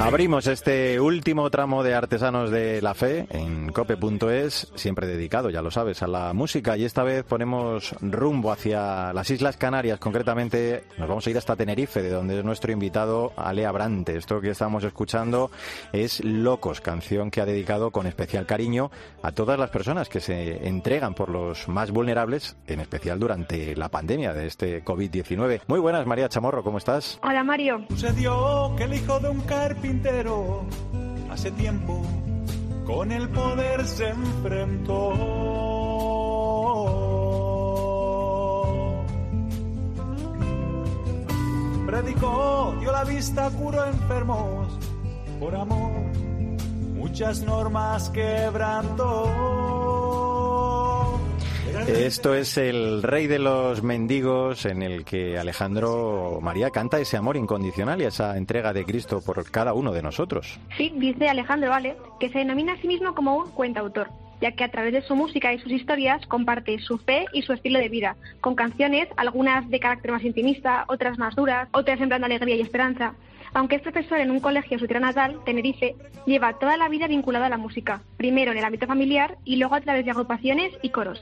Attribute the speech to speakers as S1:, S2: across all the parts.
S1: Abrimos este último tramo de Artesanos de la Fe en cope.es, siempre dedicado, ya lo sabes, a la música y esta vez ponemos rumbo hacia las Islas Canarias, concretamente nos vamos a ir hasta Tenerife, de donde es nuestro invitado Alea Brante. Esto que estamos escuchando es Locos, canción que ha dedicado con especial cariño a todas las personas que se entregan por los más vulnerables, en especial durante la pandemia de este COVID-19. Muy buenas, María Chamorro, ¿cómo estás?
S2: Hola Mario.
S3: Sucedió que el hijo de un carpintero hace tiempo con el poder se enfrentó. Predicó, dio la vista, curó enfermos por amor, muchas normas quebrantó.
S1: Esto es el Rey de los Mendigos en el que Alejandro María canta ese amor incondicional y esa entrega de Cristo por cada uno de nosotros.
S2: Sí, dice Alejandro Vale que se denomina a sí mismo como un cuentautor, ya que a través de su música y sus historias comparte su fe y su estilo de vida, con canciones, algunas de carácter más intimista, otras más duras, otras sembrando alegría y esperanza. Aunque es profesor en un colegio en su tierra natal, Tenerife, lleva toda la vida vinculado a la música, primero en el ámbito familiar y luego a través de agrupaciones y coros.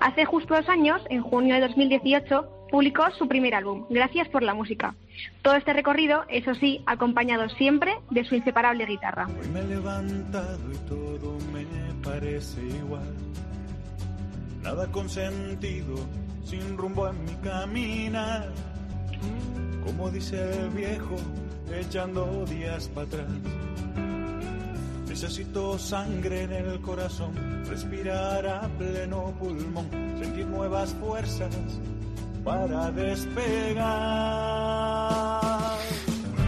S2: Hace justo dos años, en junio de 2018, publicó su primer álbum, Gracias por la música. Todo este recorrido, eso sí, acompañado siempre de su inseparable guitarra.
S3: Hoy me he levantado y todo me parece igual. Nada con sin rumbo en mi caminar. Como dice el viejo, echando días para atrás. Necesito sangre en el corazón, respirar a pleno pulmón, sentir nuevas fuerzas para despegar.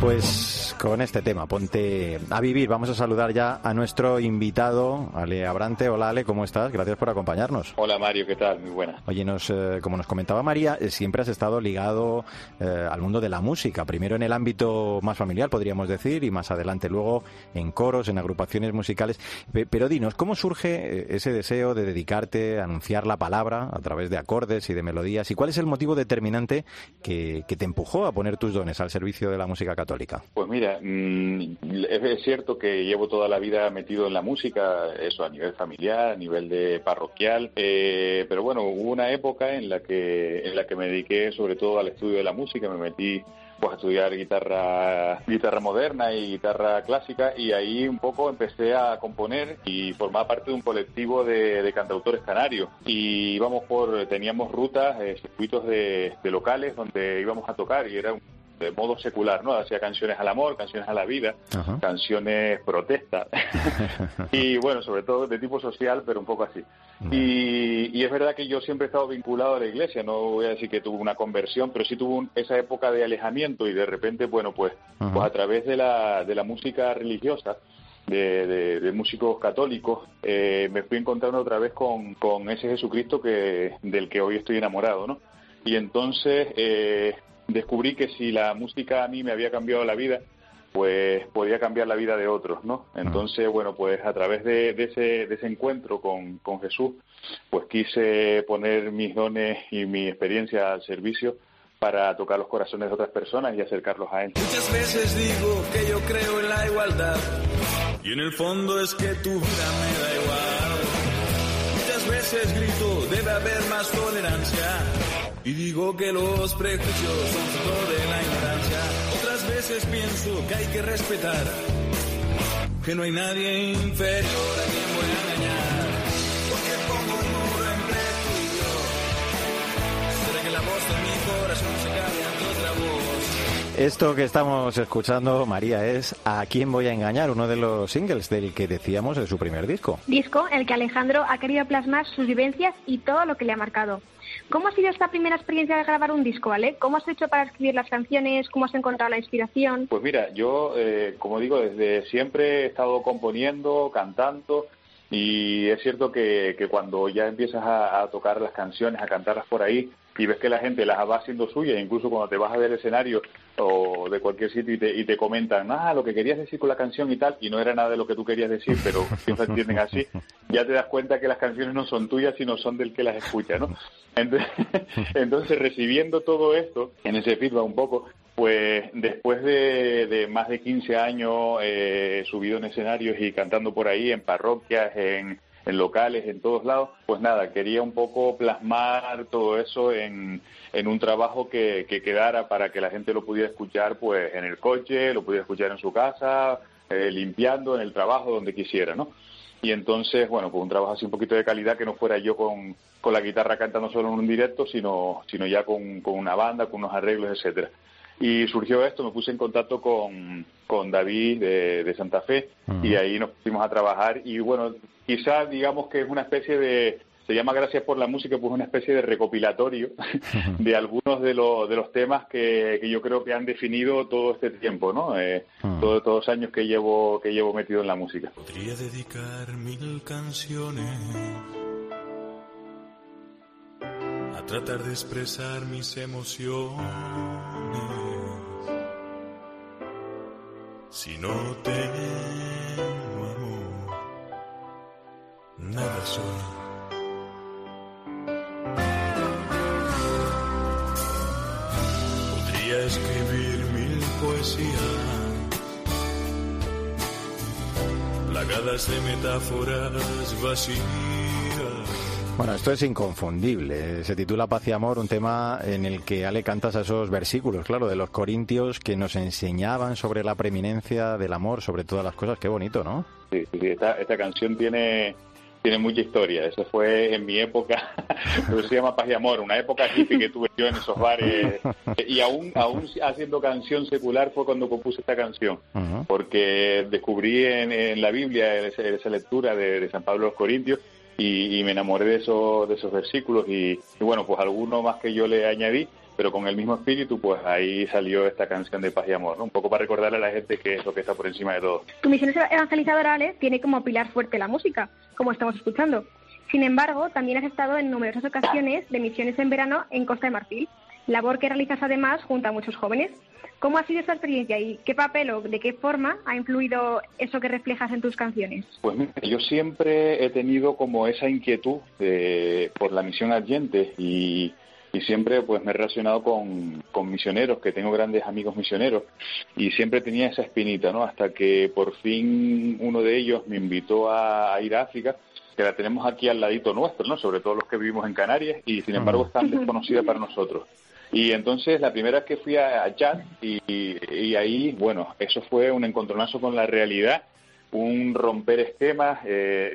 S1: Pues con este tema, ponte a vivir. Vamos a saludar ya a nuestro invitado, Ale Abrante. Hola Ale, ¿cómo estás? Gracias por acompañarnos.
S4: Hola Mario, ¿qué tal? Muy buena.
S1: Oye, nos, eh, como nos comentaba María, eh, siempre has estado ligado eh, al mundo de la música. Primero en el ámbito más familiar, podríamos decir, y más adelante luego en coros, en agrupaciones musicales. Pe- Pero dinos, ¿cómo surge ese deseo de dedicarte a anunciar la palabra a través de acordes y de melodías? ¿Y cuál es el motivo determinante que, que te empujó a poner tus dones al servicio de la música católica?
S4: Pues mira, mm, es, cierto que llevo toda la vida metido en la música, eso a nivel familiar, a nivel de parroquial, eh, pero bueno, hubo una época en la que en la que me dediqué sobre todo al estudio de la música, me metí pues a estudiar guitarra guitarra moderna y guitarra clásica y ahí un poco empecé a componer y formaba parte de un colectivo de, de cantautores canarios. Y íbamos por teníamos rutas eh, circuitos de, de locales donde íbamos a tocar y era un de modo secular, ¿no? Hacía canciones al amor, canciones a la vida,
S1: Ajá.
S4: canciones protesta y bueno, sobre todo de tipo social, pero un poco así. Y, y es verdad que yo siempre he estado vinculado a la iglesia, no voy a decir que tuve una conversión, pero sí tuve un- esa época de alejamiento y de repente, bueno, pues,
S1: Ajá.
S4: pues a través de la, de la música religiosa, de, de- de músicos católicos, eh, me fui encontrando otra vez con, con ese Jesucristo que del que hoy estoy enamorado, ¿no? Y entonces eh, descubrí que si la música a mí me había cambiado la vida, pues podía cambiar la vida de otros, ¿no? Entonces, bueno, pues a través de, de ese, de ese encuentro con, con Jesús, pues quise poner mis dones y mi experiencia al servicio para tocar los corazones de otras personas y acercarlos a Él.
S3: Muchas veces digo que yo creo en la igualdad y en el fondo es que tu vida me da igual. Muchas veces grito debe haber más tolerancia y digo que los prejuicios son fruto de la ignorancia. Otras veces pienso que hay que respetar que no hay nadie inferior a quien voy a engañar. Porque pongo un muro entre tú y yo. Será que la voz de mi corazón se cae ante otra voz.
S1: Esto que estamos escuchando, María, es ¿A quién voy a engañar? Uno de los singles del que decíamos en su primer disco.
S2: Disco en el que Alejandro ha querido plasmar sus vivencias y todo lo que le ha marcado. ¿Cómo ha sido esta primera experiencia de grabar un disco, Ale? ¿Cómo has hecho para escribir las canciones? ¿Cómo has encontrado la inspiración?
S4: Pues mira, yo, eh, como digo, desde siempre he estado componiendo, cantando, y es cierto que, que cuando ya empiezas a, tocar las canciones, a cantarlas por ahí, y ves que la gente las va haciendo suyas, incluso cuando te vas a del escenario o de cualquier sitio y te, y te comentan, ah, lo que querías decir con la canción y tal, y no era nada de lo que tú querías decir, pero siempre entienden así, ya te das cuenta que las canciones no son tuyas, sino son del que las escucha, ¿no? Entonces, entonces recibiendo todo esto, en ese feedback un poco, pues después de, más de 15 años eh, subido en escenarios y cantando por ahí, en parroquias, en, locales, en todos lados, pues nada, quería un poco plasmar todo eso en, en un trabajo que, quedara para que la gente lo pudiera escuchar pues en el coche, lo pudiera escuchar en su casa, eh, limpiando, en el trabajo, donde quisiera, ¿no? Y entonces, bueno, pues un trabajo así un poquito de calidad que no fuera yo con, con la guitarra cantando solo en un directo, sino, sino ya con, con una banda, con unos arreglos, etcétera. Y surgió esto, me puse en contacto con, con David de, Santa Fe y ahí nos pusimos a trabajar. Y bueno, quizás digamos que es una especie de, se llama Gracias por la Música, pues una especie de recopilatorio de algunos de, los de los temas que, que, yo creo que han definido todo este tiempo, ¿no? Eh, todos, todos los años que llevo, que llevo metido en la música.
S3: Podría dedicar mil canciones a tratar de expresar mis emociones si no tengo amor, nada soy. Podría escribir mil poesías, plagadas de metáforas vacías
S1: bueno, esto es inconfundible. Se titula Paz y Amor, un tema en el que Ale cantas a esos versículos, claro, de los corintios que nos enseñaban sobre la preeminencia del amor, sobre todas las cosas. Qué bonito, ¿no?
S4: Sí, esta, esta canción tiene tiene mucha historia. Eso fue en mi época, pero se llama Paz y Amor, una época hippie que tuve yo en esos bares. Y aún, aún haciendo canción secular fue cuando compuse esta canción, porque descubrí en, la Biblia esa, lectura de, de San Pablo de los Corintios y, me enamoré de esos, de esos versículos y, bueno, pues alguno más que yo le añadí, pero con el mismo espíritu, pues ahí salió esta canción de paz y amor, ¿no? Un poco para recordarle a la gente que es que está por encima de todo.
S2: Tu misión evangelizadora, tiene como pilar fuerte la música, como estamos escuchando. Sin embargo, también has estado en numerosas ocasiones de misiones en verano en Costa de Marfil, labor que realizas además junto a muchos jóvenes. ¿Cómo ha sido esa experiencia y qué papel o de qué forma ha influido eso que reflejas en tus canciones?
S4: Pues mira, yo siempre he tenido como esa inquietud por la misión adyente y, siempre pues me he relacionado con, misioneros, que tengo grandes amigos misioneros y siempre tenía esa espinita, ¿no? Hasta que por fin uno de ellos me invitó a, ir a África que la tenemos aquí al ladito nuestro, ¿no? Sobre todo los que vivimos en Canarias y sin embargo es tan desconocida para nosotros. Y entonces la primera vez que fui a, Chad y, ahí, bueno, eso fue un encontronazo con la realidad, un romper esquemas, eh,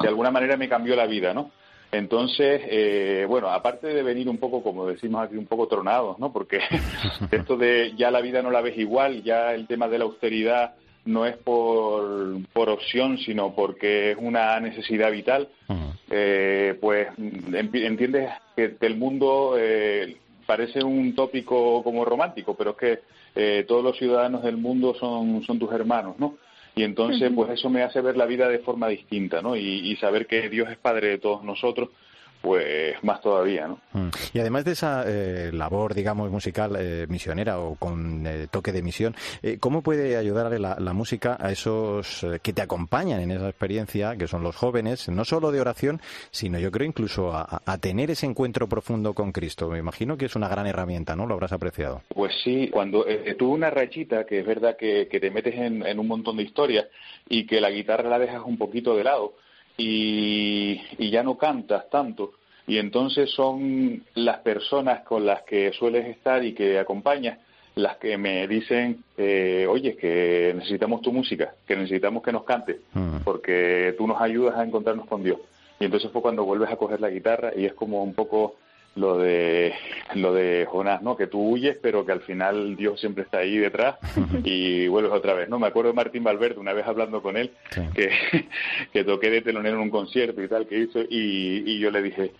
S4: de alguna manera me cambió la vida, ¿no? Entonces, eh, bueno, aparte de venir un poco, como decimos aquí, un poco tronados, ¿no? Porque esto de ya la vida no la ves igual, ya el tema de la austeridad no es por, por opción, sino porque es una necesidad vital, eh, pues entiendes que el mundo eh, parece un tópico como romántico, pero es que eh, todos los ciudadanos del mundo son, son tus hermanos, ¿no? Y entonces, pues eso me hace ver la vida de forma distinta, ¿no? y saber que Dios es Padre de todos nosotros pues más todavía, ¿no?
S1: Mm. Y además de esa eh, labor, digamos, musical eh, misionera o con eh, toque de misión, ¿cómo puede ayudarle la, música a esos que te acompañan en esa experiencia, que son los jóvenes, no solo de oración, sino yo creo incluso a, tener ese encuentro profundo con Cristo? Me imagino que es una gran herramienta, ¿no? Lo habrás apreciado.
S4: Pues sí, cuando tuve una rachita, que es verdad que, te metes en, en un montón de historias y que la guitarra la dejas un poquito de lado, y, ya no cantas tanto. Y entonces son las personas con las que sueles estar y que acompañas las que me dicen, eh, oye, que necesitamos tu música, que necesitamos que nos cantes, mm. porque tú nos ayudas a encontrarnos con Dios. Y entonces fue cuando vuelves a coger la guitarra y es como un poco lo de lo de Jonás, ¿no? Que tú huyes, pero que al final Dios siempre está ahí detrás y vuelves otra vez, ¿no? Me acuerdo de Martín Valverde, una vez hablando con él, que, que toqué de telonero en un concierto y tal que hizo, y, y yo le dije,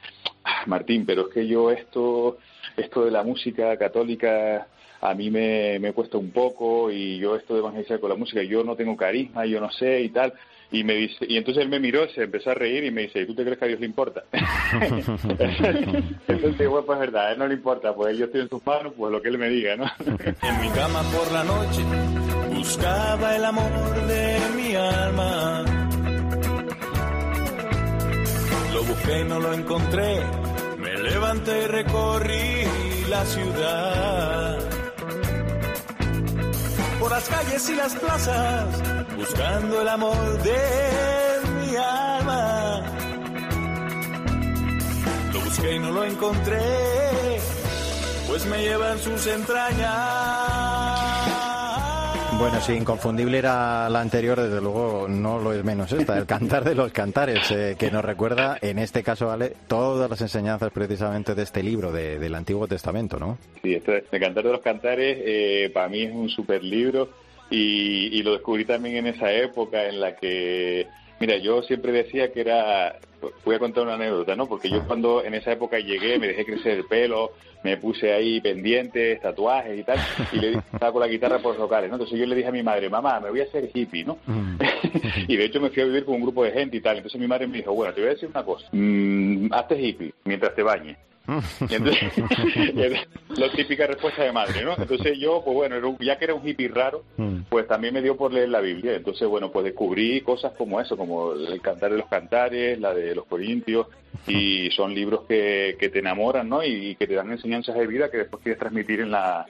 S4: Martín, pero es que yo esto, esto de la música católica a mí me, me cuesta un poco y yo esto de evangelizar con la música, yo no tengo carisma, yo no sé y tal. Y me dice, y entonces él me miró, se empezó a reír y me dice, ¿tú te crees que a Dios le importa? entonces, bueno, pues es verdad, a él no le importa, pues yo estoy en sus manos, pues lo que él me diga, ¿no?
S3: en mi cama por la noche buscaba el amor de mi alma. Lo busqué y no lo encontré, me levanté y recorrí la ciudad. Por las calles y las plazas buscando el amor de mi alma. Lo busqué y no lo encontré, pues me llevan sus entrañas.
S1: Bueno, sí, inconfundible era la anterior, desde luego no lo es menos esta, el cantar de los cantares, eh, que nos recuerda, en este caso, ¿vale? todas las enseñanzas precisamente de este libro del Antiguo Testamento, ¿no?
S4: Sí, esto de cantar de los cantares, eh, para mí es un super libro y, lo descubrí también en esa época en la que, mira, yo siempre decía que era, voy a contar una anécdota, ¿no? Porque yo cuando en esa época llegué, me dejé crecer el pelo, me puse ahí pendientes, tatuajes y tal, y le estaba con la guitarra por los locales, ¿no? Entonces yo le dije a mi madre, mamá, me voy a hacer hippie, ¿no? Mm. y de hecho me fui a vivir con un grupo de gente y tal. Entonces mi madre me dijo, bueno, te voy a decir una cosa, mmm, hazte hippie mientras te bañes. Y entonces, la típica respuesta de madre, ¿no? Entonces yo, pues bueno, ya que era un hippie raro, mm. pues también me dio por leer la Biblia. Entonces, bueno, pues descubrí cosas como eso, como el cantar de los cantares, la de los corintios, y son libros que, que te enamoran, ¿no? Y que te dan enseñanzas de vida que después quieres transmitir en la,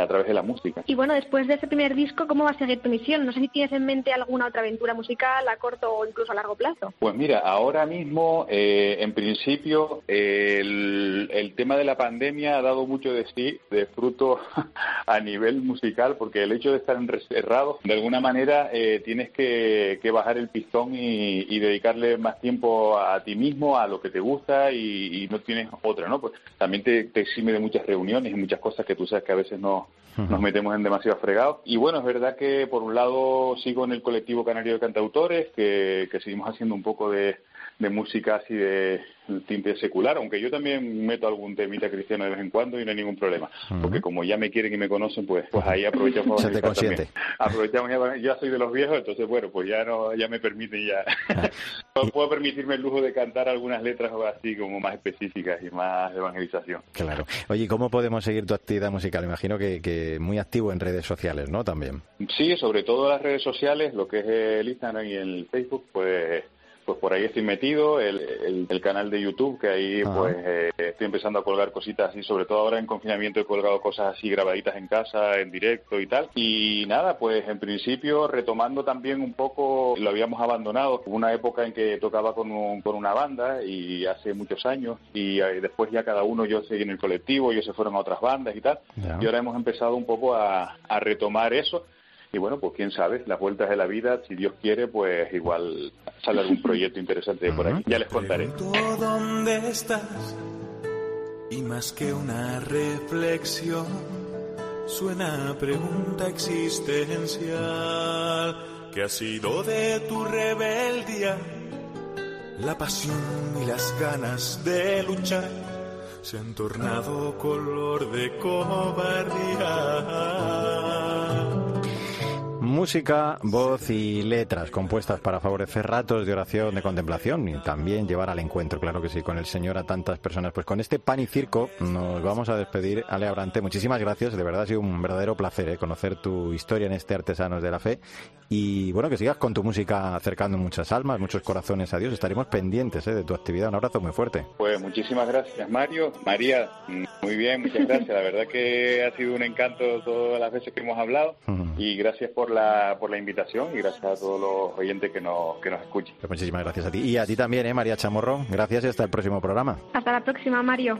S4: a través de la música.
S2: Y bueno, después de ese primer disco, ¿cómo va a seguir tu misión? No sé si tienes en mente alguna otra aventura musical a corto o incluso a largo plazo.
S4: Pues mira, ahora mismo, eh, en principio, el, el, tema de la pandemia ha dado mucho de sí, de fruto a nivel musical, porque el hecho de estar encerrado, de alguna manera, eh, tienes que, que, bajar el pistón y, y, dedicarle más tiempo a ti mismo, a lo que te gusta y, y no tienes otra, ¿no? Pues también te, te exime de muchas reuniones y muchas cosas que tú sabes que a veces no, nos metemos en demasiado fregado. Y bueno, es verdad que por un lado sigo en el colectivo canario de cantautores, que, que seguimos haciendo un poco de, de música así de tinte secular, aunque yo también meto algún temita cristiano de vez en cuando y no hay ningún problema, porque como ya me quieren y me conocen, pues pues ahí aprovechamos
S1: Se te consiente.
S4: Aprovechamos ya, ya, soy de los viejos, entonces bueno, pues ya no ya me permiten ya puedo permitirme el lujo de cantar algunas letras así como más específicas y más evangelización.
S1: Claro. Oye, ¿cómo podemos seguir tu actividad musical? Imagino que, que muy activo en redes sociales, ¿no? También.
S4: Sí, sobre todo las redes sociales, lo que es el Instagram y el Facebook, pues pues por ahí estoy metido, el, el, canal de YouTube, que ahí pues eh, estoy empezando a colgar cositas así, sobre todo ahora en confinamiento he colgado cosas así grabaditas en casa, en directo y tal. Y nada, pues en principio retomando también un poco, lo habíamos abandonado, hubo una época en que tocaba con, con una banda y hace muchos años y, después ya cada uno yo seguí en el colectivo, ellos se fueron a otras bandas y tal. Y ahora hemos empezado un poco a, a retomar eso y bueno, pues quién sabe, las vueltas de la vida, si Dios quiere, pues igual sale algún proyecto interesante por ahí. Ya les contaré.
S3: ¿Dónde estás? Y más que una reflexión, suena pregunta existencial. ¿Qué ha sido de tu rebeldía? La pasión y las ganas de luchar se han tornado color de cobardía.
S1: Música, voz y letras compuestas para favorecer ratos de oración, de contemplación y también llevar al encuentro, claro que sí, con el Señor a tantas personas. Pues con este pan y circo nos vamos a despedir. Ale Abrante, muchísimas gracias. De verdad ha sido un verdadero placer ¿eh? conocer tu historia en este Artesanos de la Fe. Y bueno, que sigas con tu música acercando muchas almas, muchos corazones a Dios. Estaremos pendientes ¿eh? de tu actividad. Un abrazo muy fuerte.
S4: Pues muchísimas gracias, Mario. María, muy bien, muchas gracias. La verdad que ha sido un encanto todas las veces que hemos hablado. Y gracias por la, por la invitación y gracias a todos los oyentes que nos, que nos escuchen.
S1: Pues muchísimas gracias a ti. Y a ti también, ¿eh, María Chamorro. Gracias y hasta el próximo programa.
S2: Hasta la próxima, Mario.